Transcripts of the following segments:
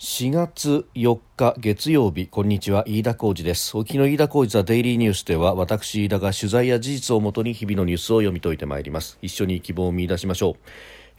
4月4日月曜日。こんにちは。飯田浩二です。沖の飯田浩二ザデイリーニュースでは私飯田が取材や事実をもとに日々のニュースを読み解いてまいります。一緒に希望を見出しましょう。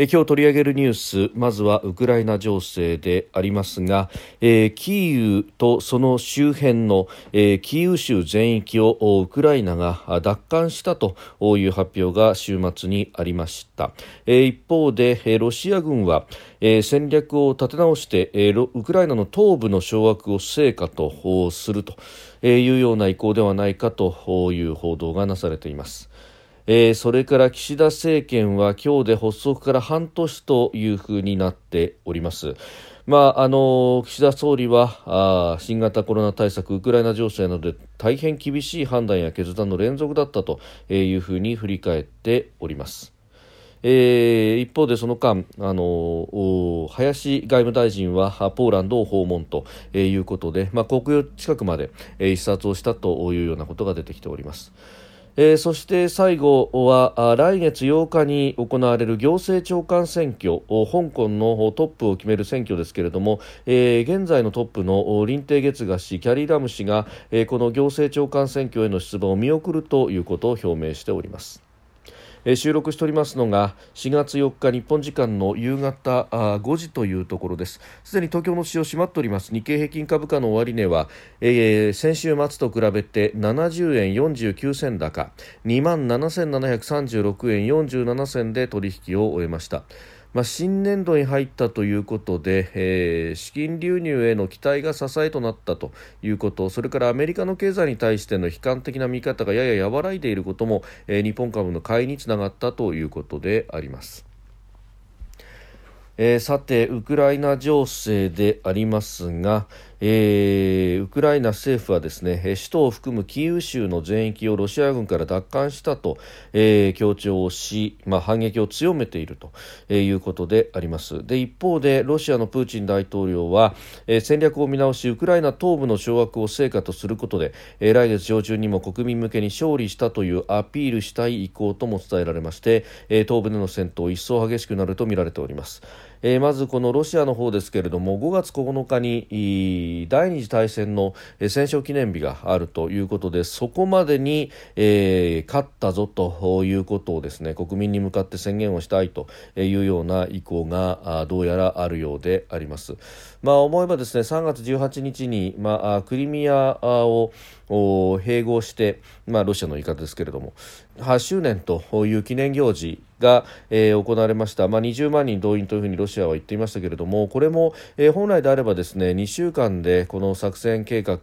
え今日取り上げるニュースまずはウクライナ情勢でありますが、えー、キーウとその周辺の、えー、キーウ州全域をウクライナが奪還したという発表が週末にありました、えー、一方で、えロシア軍は、え戦略を立て直して、えウクライナの東部の掌握を成果とするというような意向ではないかという報道がなされています。えー、それから岸田政権は今日で発足から半年というふうになっております。まあ、あの岸田総理はあ新型コロナ対策、ウクライナ情勢などで大変厳しい判断や決断の連続だったというふうに振り返っております。えー、一方でその間、あの林外務大臣はポーランドを訪問ということで、まあ、国境近くまで、視察をしたというようなことが出てきております。えー、そして最後は来月8日に行われる行政長官選挙香港のトップを決める選挙ですけれども、えー、現在のトップの林鄭月娥氏キャリー・ラム氏が、えー、この行政長官選挙への出馬を見送るということを表明しております。え収録しておりますのが4月4日日本時間の夕方あ5時というところです。すでに東京の市場閉まっております。日経平均株価の終値は、えー、先週末と比べて70円49銭高2万7736円47銭で取引を終えました。まあ、新年度に入ったということで、えー、資金流入への期待が支えとなったということそれからアメリカの経済に対しての悲観的な見方がやや和らいでいることも、えー、日本株の買いにつながったということであります。えー、さて、ウクライナ情勢でありますが、えー、ウクライナ政府はですね首都を含むキーウ州の全域をロシア軍から奪還したと、えー、強調し、まあ、反撃を強めていると、いうことであります。で一方でロシアのプーチン大統領は、えー、戦略を見直しウクライナ東部の掌握を成果とすることで、えー、来月上旬にも国民向けに勝利したというアピールしたい意向とも伝えられまして、えー、東部での戦闘一層激しくなるとみられております、えー、まずこのロシアの方ですけれども5月9日に第二次大戦の戦勝記念日があるということでそこまでに、えー、勝ったぞということをですね国民に向かって宣言をしたいというような意向がどうやらあるようであります。まあ、思えばですね3月18日に、まあ、クリミアを併合して、まあ、ロシアの言い方ですけれども8周年という記念行事が、えー、行われました、まあ、20万人動員というふうにロシアは言っていましたけれどもこれも、えー、本来であればですね2週間でこの作戦計画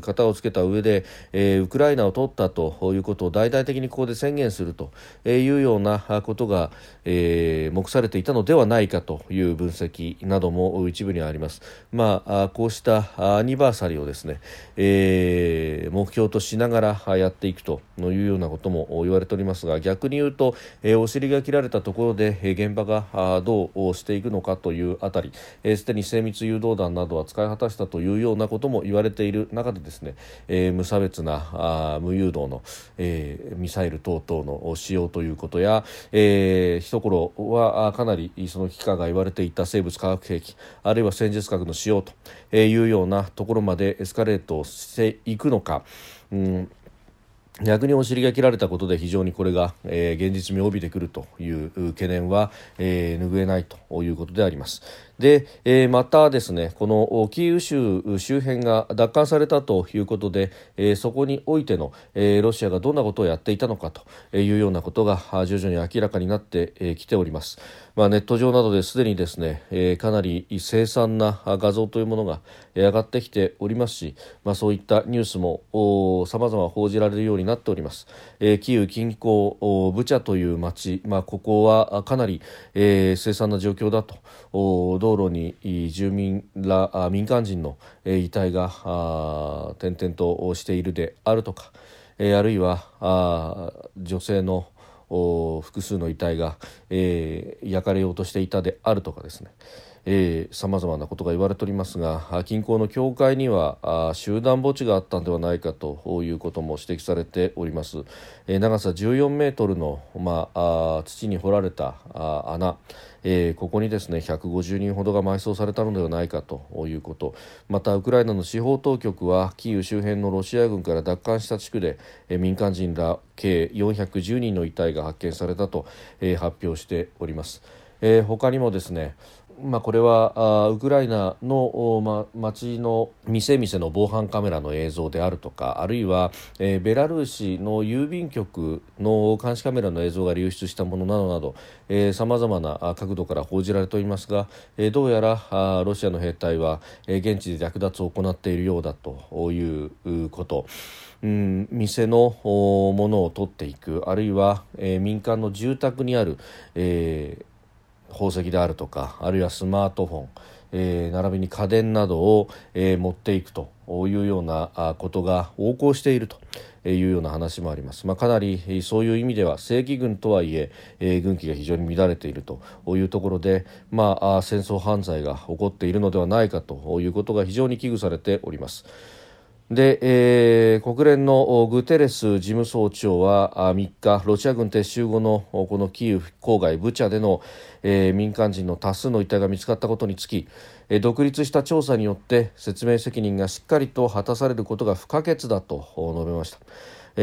型をつけた上で、えー、ウクライナを取ったということを大々的にここで宣言するというようなことが、えー、目されていたのではないかという分析なども一部にあります。まあ、こうしたアニバーサリーをですね、えー、目標としながらやっていくというようなことも言われておりますが逆に言うと、え、お尻が切られたところで、え現場がどうしていくのかというあたりすで、に精密誘導弾などは使い果たしたというようなことも言われている中でですね、え、無差別なあ無誘導の、え、ミサイル等々の使用ということや、えー、一頃はかなりその危機感が言われていた生物化学兵器あるいは戦術核の使用というようなところまでエスカレートしていくのか、うん逆にお尻が切られたことで非常にこれが、えー、現実味を帯びてくるという懸念は、えー、拭えないということであります。で、えー、またですねこのキーウ州周辺が奪還されたということで、えー、そこにおいての、えー、ロシアがどんなことをやっていたのかというようなことが徐々に明らかになってきております。まあ、ネット上などですでにですね、えー、かなり凄惨な画像というものが上がってきておりますし、まあ、そういったニュースもさまざま報じられるようになっております、えー、キーウ近郊ブチャという町、まあ、ここはかなり、えー、凄惨な状況だと道路に住民ら民間人の遺体が点々としているであるとか、あるいは女性の複数の遺体が、焼かれようとしていたであるとかですね、さまざまなことが言われておりますが近郊の教会には集団墓地があったのではないかということも指摘されております、えー、長さ14メートルの、まあ、土に掘られた穴。えー、ここにですね150人ほどが埋葬されたのではないかということまたウクライナの司法当局はキーウ周辺のロシア軍から奪還した地区で、えー、民間人ら計410人の遺体が発見されたと、えー、発表しております。えー、他にもですねまあ、これはウクライナの、ま、町の店々の防犯カメラの映像であるとかあるいは、えー、ベラルーシの郵便局の監視カメラの映像が流出したものなどなどさまざまな角度から報じられておりますが、えー、どうやらロシアの兵隊は、えー、現地で略奪を行っているようだということ。うん、店のものを取っていくあるいは、えー、民間の住宅にある、えー、宝石であるとかあるいはスマートフォン、えー、並びに家電などを、えー、持っていくというようなことが横行しているというような話もあります、まあ、かなりそういう意味では正規軍とはいええー、軍機が非常に乱れているというところで、まあ、戦争犯罪が起こっているのではないかということが非常に危惧されております。で、えー、国連のグテレス事務総長は3日ロシア軍撤収後のこのキーウ郊外ブチャでの、えー、民間人の多数の遺体が見つかったことにつき、独立した調査によって説明責任がしっかりと果たされることが不可欠だと述べました。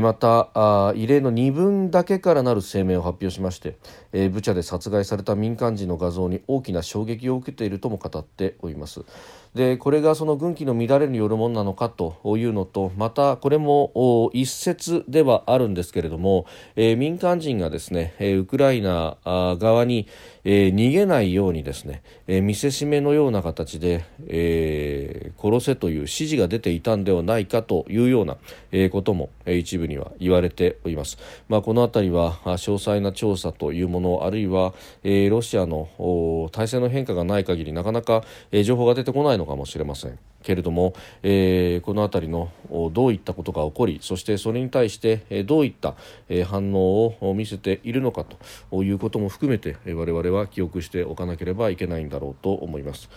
また異例の2分だけからなる声明を発表しまして、えー、ブチャで殺害された民間人の画像に大きな衝撃を受けているとも語っておりますでこれがその軍機の乱れによるものなのかというのとまたこれも一説ではあるんですけれども、えー、民間人がですね、えー、ウクライナ側に、えー、逃げないようにですね、え、見せしめのような形で、え、殺せという指示が出ていたんではないかというような、え、ことも、え、一部には言われております。まあ、このあたりは詳細な調査というものあるいは、えー、ロシアの体制の変化がない限りなかなか、えー、情報が出てこないのかもしれません。けれども、えー、この辺りのどういったことが起こりそしてそれに対してどういった反応を見せているのかということも含めて我々は記憶しておかなければいけないんだろうと思います。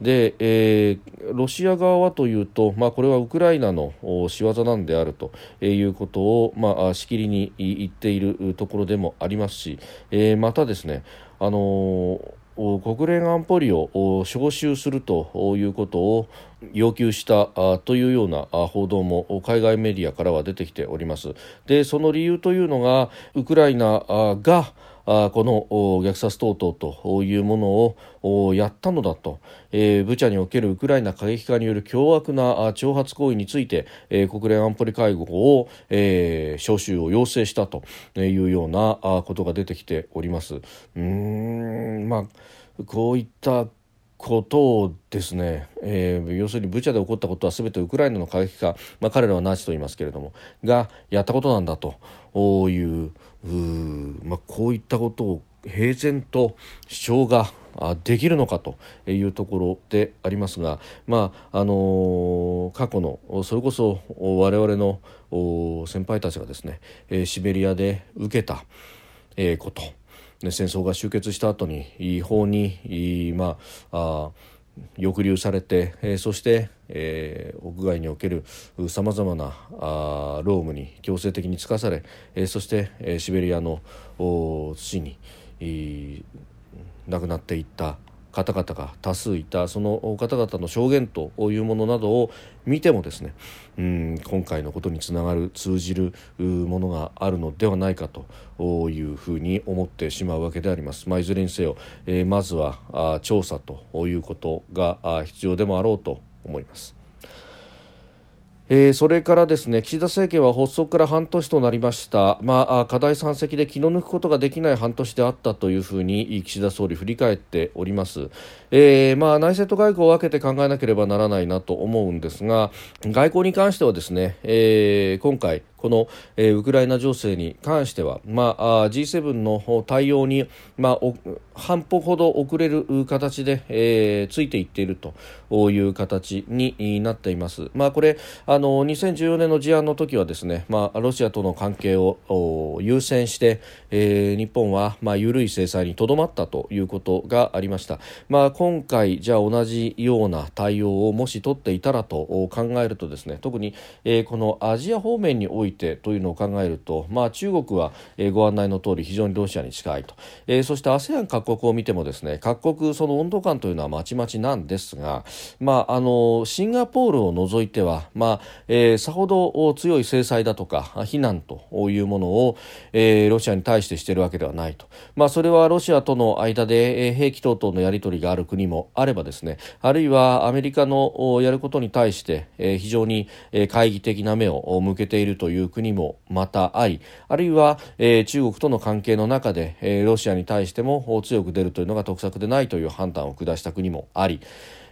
で、えー、ロシア側はというと、まあ、これはウクライナの仕業なんであるということを、まあ、しきりに言っているところでもありますし、えー、またですね、あのー国連安保理を招集するということを要求したというような報道も海外メディアからは出てきております。でその理由というのがウクライナがこの虐殺等々というものをやったのだと、えー、ブチャにおけるウクライナ過激化による凶悪な挑発行為について、えー、国連安保理会合を、えー、招集を要請したというようなことが出てきております。うんまあこういったことをですね、えー、要するにブチャで起こったことは全てウクライナの過激化、まあ、彼らはナチと言いますけれどもがやったことなんだというまあ、こういったことを平然と主張ができるのかというところでありますが、まああの、過去のそれこそ我々の先輩たちがですねシベリアで受けたこと。戦争が終結した後に違法に、まあ、あ抑留されて、えー、そして、えー、屋外におけるさまざまなあ労務に強制的に就かされ、えー、そして、えー、シベリアの土に、亡くなっていった方々が多数いたその方々の証言というものなどを見てもですねうん今回のことにつながる通じるものがあるのではないかというふうに思ってしまうわけであります。まあ、いずれにせよ、えー、まずは調査ということが必要でもあろうと思います。えー、それからですね岸田政権は発足から半年となりました、まあ、課題山積で気の抜くことができない半年であったというふうに岸田総理振り返っております、えー、まあ、内政と外交を分けて考えなければならないなと思うんですが外交に関してはですね、えー、今回この、えー、ウクライナ情勢に関しては、まあ、G7 の対応に、まあ、半歩ほど遅れる形で、えー、ついていっているという形になっています。まあ、これあの2014年の事案の時はですね、まあ、ロシアとの関係を優先して、えー、日本は、まあ、緩い制裁にとどまったということがありました。まあ、今回じゃあ同じような対応をもし取っていたらと考えるとですね特に、えー、このアジア方面においてというのを考えると、まあ、中国は、ご案内の通り非常にロシアに近いと、えー、そして ASEAN 各国を見てもですね各国その温度感というのはまちまちなんですが、まあ、あのシンガポールを除いては、まあえー、さほど強い制裁だとか非難というものを、えー、ロシアに対してしているわけではないと、まあ、それはロシアとの間で、兵器等々のやり取りがある国もあればですねあるいはアメリカのやることに対して、非常に懐疑的な目を向けているといういう国もまたありあるいは、えー、中国との関係の中で、えー、ロシアに対しても強く出るというのが得策でないという判断を下した国もあり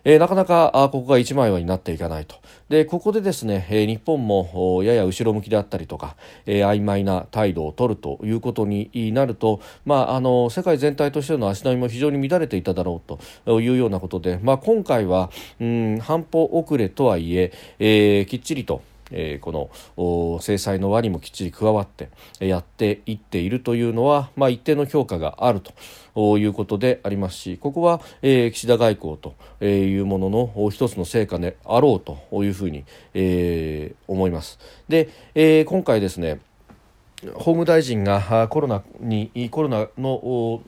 えー、なかなかあここが一枚岩になっていかないと。でここでですね、えー、日本もやや後ろ向きであったりとか、えー、曖昧な態度を取るということになると、まあ、あの世界全体としての足並みも非常に乱れていただろうというようなことで、まあ、今回はうん半歩遅れとはいええー、きっちりとえー、この制裁の輪にもきっちり加わってやっていっているというのは、まあ、一定の評価があるということでありますしここは、えー、岸田外交というものの一つの成果であろうというふうに、えー、思います。で、えー、今回ですね法務大臣がコロナにコロナの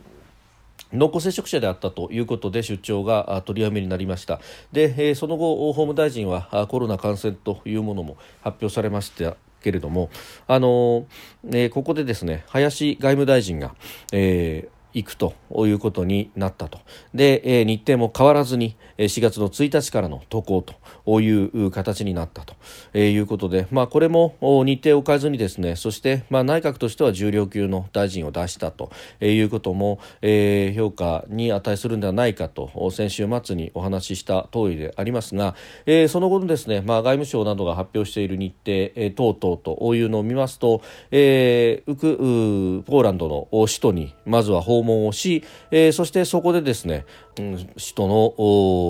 濃厚接触者であったということで出張が取りやめになりましたでその後法務大臣はコロナ感染というものも発表されましたけれどもあの、えここでですね林外務大臣が、えー行くということになったと。で、え日程も変わらずに4月の1日からの渡航という形になったということで、まあ、これも日程を変えずにですね、そして、まあ、内閣としては重量級の大臣を出したということも、えー、評価に値するんではないかと先週末にお話しした通りでありますが、えー、その後のですね、まあ、外務省などが発表している日程、えー、等々というのを見ますと、えー、ウクポーランドの首都にまずは訪問をし、えー、そしてそこでですね、うん、首都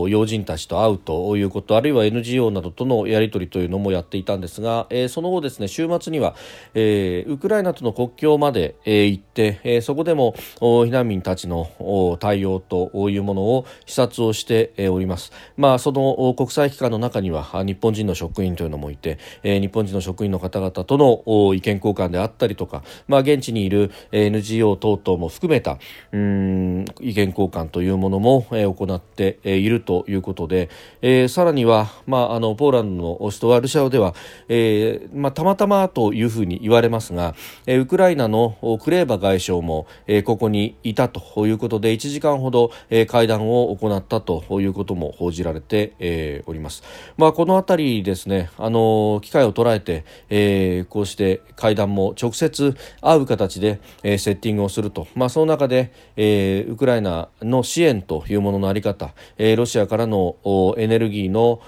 の要人たちと会うということあるいは NGO などとのやり取りというのもやっていたんですが、えー、その後ですね週末には、えー、ウクライナとの国境まで、えー、行って、えー、そこでも避難民たちの対応というものを視察をしております。まあ、その国際機関の中には日本人の職員というのもいて、えー、日本人の職員の方々との意見交換であったりとか、まあ、現地にいる NGO 等々も含めたうん意見交換というものも、えー、行っているということで、えー、さらには、まあ、あのポーランドの首都ワルシャワでは、えーまあ、たまたまというふうに言われますが、えー、ウクライナのクレーバ外相も、えー、ここにいたということで1時間ほど、えー、会談を行ったということも報じられて、えー、おります。まあ、このありですね、あの機会を捉えて、えー、こうして会談も直接会う形で、えー、セッティングをすると、まあ、その中で、えー、ウクライナの支援というもののあり方、えー、ロシアからのエネルギーの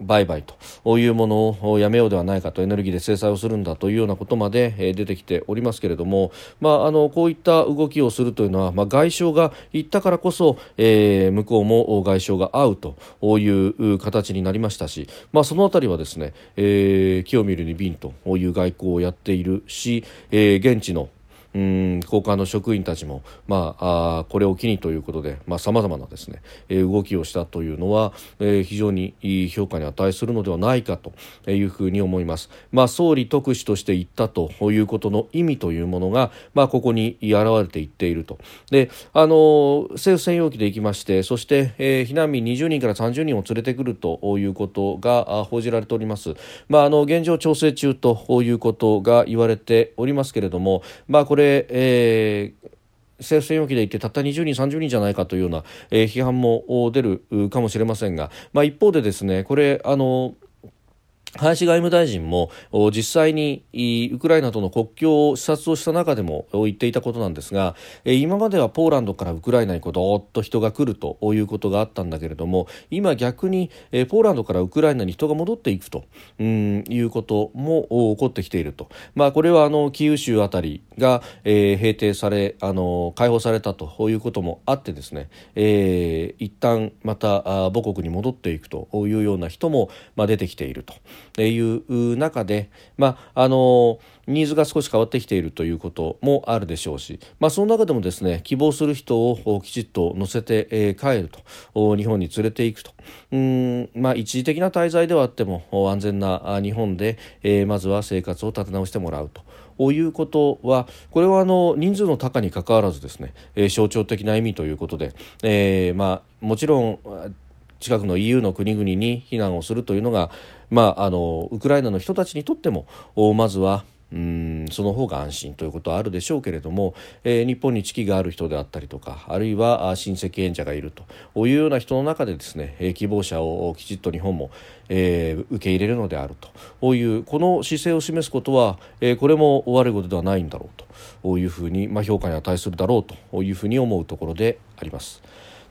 売買というものをやめようではないかとエネルギーで制裁をするんだというようなことまで出てきておりますけれども、まあ、あのこういった動きをするというのは、まあ、外相が言ったからこそ、えー、向こうも外相が会うという形になりましたし、まあ、そのあたりはですね、えー、木を見るに瓶という外交をやっているし、えー、現地のうん高官の職員たちも、まあ、あこれを機にということでさまざ、まなですね、えー、動きをしたというのは、えー、非常にいい評価に値するのではないかというふうに思います。まあ、総理特使として言ったということの意味というものが、まあ、ここに現れていっていると。であの政府専用機で行きましてそして、えー、避難民20人から30人を連れてくるということが報じられております。まあ、あの現状調整中ということが言われておりますけれども、まあ、これれ、えー政府専用機で行ってたった20人、30人じゃないかというような、えー、批判も出るかもしれませんが、まあ、一方でですねこれあの林外務大臣も実際にウクライナとの国境を視察をした中でも言っていたことなんですが今まではポーランドからウクライナにこうどーっと人が来るということがあったんだけれども今逆にポーランドからウクライナに人が戻っていくということも起こってきていると、まあ、これはあのキーウ州あたりが、えー、平定されあの解放されたということもあってですね、えー、一旦また母国に戻っていくというような人も、出てきていると。いう中で、まあ、あのニーズが少し変わってきているということもあるでしょうし、まあ、その中でもですね希望する人をきちっと乗せて、帰ると日本に連れていくとうん、まあ、一時的な滞在ではあっても安全な日本で、まずは生活を立て直してもらうと。いうことはこれはあの人数の高にかかわらずですね、えー、象徴的な意味ということで、えーまあ、もちろん近くの EU の国々に避難をするというのが、まあ、あのウクライナの人たちにとってもまずはうんその方が安心ということはあるでしょうけれども、えー、日本に知識がある人であったりとかあるいは親戚縁者がいるというような人の中でですね、えー、希望者をきちっと日本も、えー、受け入れるのであるというこの姿勢を示すことは、えー、これも悪いことではないんだろうというふうに、まあ、評価に値するだろうというふうに思うところであります。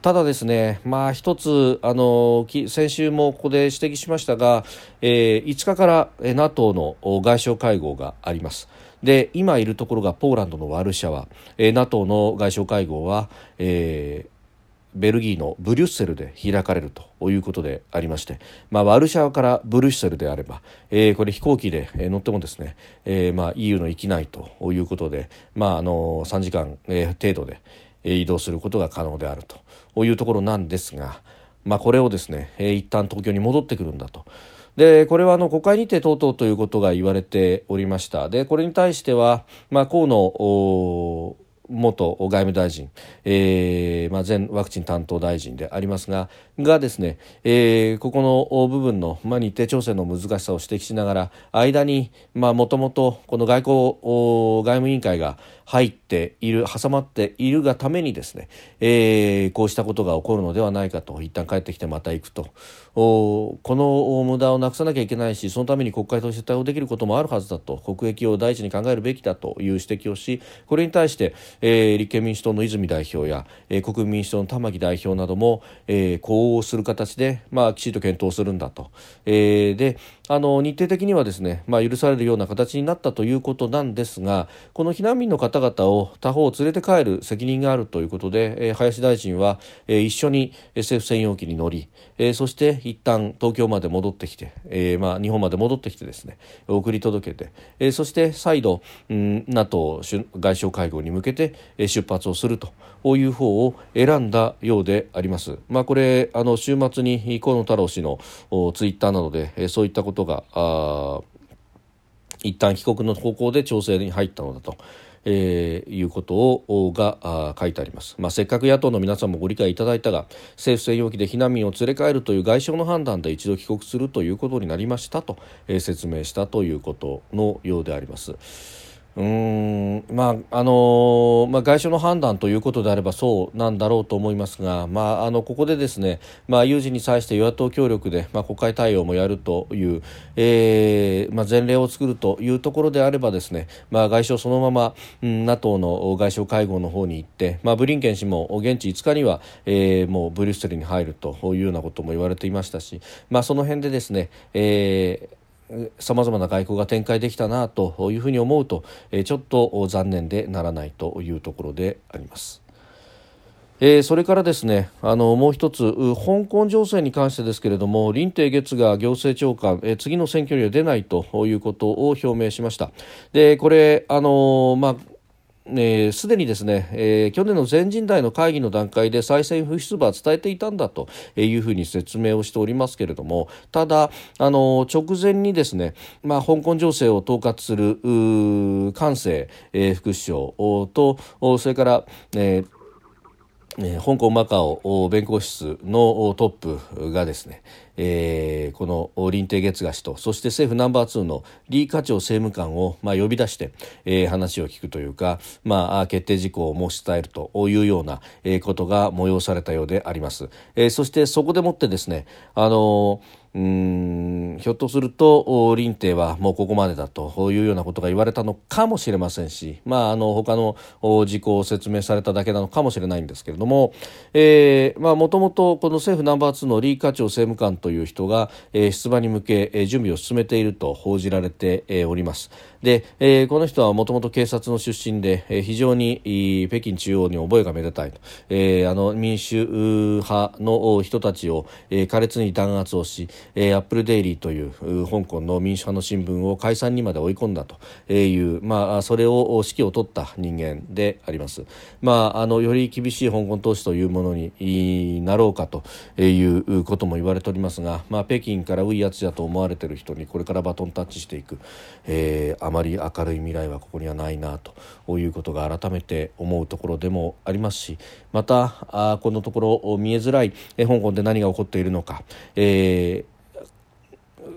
ただですね、まあ、一つあの先週もここで指摘しましたが、えー、5日から NATO の外相会合があります。で今いるところがポーランドのワルシャワ、えー、NATO の外相会合は、えーベルギーのブリュッセルで開かれるということでありまして、まあ、ワルシャワからブリュッセルであれば、えー、これ飛行機で乗ってもですね、えーまあ、EU の域内ということで、まあ、あの3時間、程度で移動することが可能であるというところなんですが、まあ、これをですね、えー、一旦東京に戻ってくるんだと。でこれはあの国会にて等々ということが言われておりましたでこれに対しては、まあ、河野元外務大臣、えーまあ、前ワクチン担当大臣でありますががですね、えー、ここの部分の、まあ、日程調整の難しさを指摘しながら間にもともとこの外交外務委員会が入っている挟まっているがためにですね、えー、こうしたことが起こるのではないかと一旦帰ってきてまた行くとこの無駄をなくさなきゃいけないしそのために国会として対応できることもあるはずだと国益を第一に考えるべきだという指摘をしこれに対して、えー、立憲民主党の泉代表や、えー、国民民主党の玉木代表なども、えー、呼応する形で、まあ、きちんと検討するんだと。えー、であの日程的にはですね、まあ、許されるような形になったということなんですがこの避難民の方々を他方連れて帰る責任があるということで、えー、林大臣は、えー、一緒に政府専用機に乗り、えー、そして一旦東京まで戻ってきて、えーまあ、日本まで戻ってきてですね送り届けて、えー、そして再度、うん、NATO 外相会合に向けて出発をすると。いう方を選んだようであります。まあ、これあの週末に河野太郎氏のツイッターなどで、そういったことがあ一旦帰国の方向で調整に入ったのだと。えー、いうことをが書いてあります、まあ、せっかく野党の皆さんもご理解いただいたが政府専用機で避難民を連れ帰るという外相の判断で一度帰国するということになりましたと、えー、説明したということのようであります。うん。まああのまあ、外相の判断ということであればそうなんだろうと思いますが、まあ、あのここでですね、まあ、有事に際して与野党協力で、まあ、国会対応もやるという、えーまあ、前例を作るというところであればですね、まあ、外相そのまま、うん、NATO の外相会合の方に行って、まあ、ブリンケン氏も現地5日には、えー、もうブリュッセルに入るというようなことも言われていましたし、まあ、その辺でですね、えーさまざまな外交が展開できたなというふうに思うと、ちょっと残念でならないというところであります。えー、それからですねあのもう一つ香港情勢に関してですけれども林鄭月が行政長官、えー、次の選挙には出ないということを表明しましたでこれあのまあ、えー、で、にですね、えー、去年の全人代の会議の段階で再選不出馬は伝えていたんだというふうに説明をしておりますけれどもただあの直前にですね、まあ、香港情勢を統括する菅政、えー、副首相とそれから、えーえー、香港マカオ弁護室のトップがですね、えー、この林鄭月賀氏とそして政府ナンバー2の李家超政務官を、まあ、呼び出して、えー、話を聞くというか、まあ、決定事項を申し伝えるというような、え、ことが催されたようであります、えー、そしてそこでもってですねあのーひょっとすると林帝はもうここまでだというようなことが言われたのかもしれませんし、まあ、あの他の事項を説明されただけなのかもしれないんですけれどももともとこの政府ナンバー2の李家超政務官という人が、えー、出馬に向け、準備を進めていると報じられて、おります。で、えー、この人はもともと警察の出身で、えー、非常に北京中央に覚えがめでたいと、えー、あの民主派の人たちを、えー、苛烈に弾圧をし、えー、アップルデイリーという香港の民主派の新聞を解散にまで追い込んだという、まあ、それを指揮を取った人間であります。まあ、あのより厳しい香港投資というものになろうかということも言われておりますが、まあ、北京からウイヤツやと思われている人にこれからバトンタッチしていく、えー、あまり明るい未来はここにはないなということが改めて思うところでもありますしまたあこのところ見えづらい、香港で何が起こっているのか、えー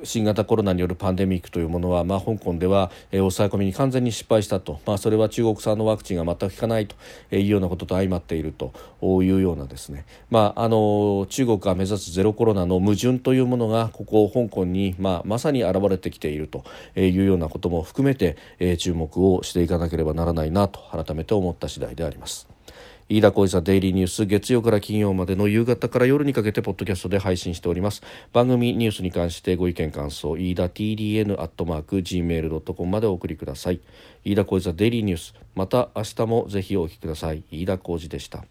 新型コロナによるパンデミックというものは、まあ、香港では、えー、抑え込みに完全に失敗したと、まあ、それは中国産のワクチンが全く効かないというようなことと相まっているというようなですね、まあ、あの中国が目指すゼロコロナの矛盾というものがここ香港に、まあ、まさに現れてきているというようなことも含めて、えー、注目をしていかなければならないなと改めて思った次第であります。飯田浩司デイリーニュース月曜から金曜までの夕方から夜にかけてポッドキャストで配信しております。番組ニュースに関してご意見感想飯田 TDN アットマーク Gmail.com までお送りください。飯田浩司デイリーニュース。また明日もぜひお聞きください。飯田浩司でした。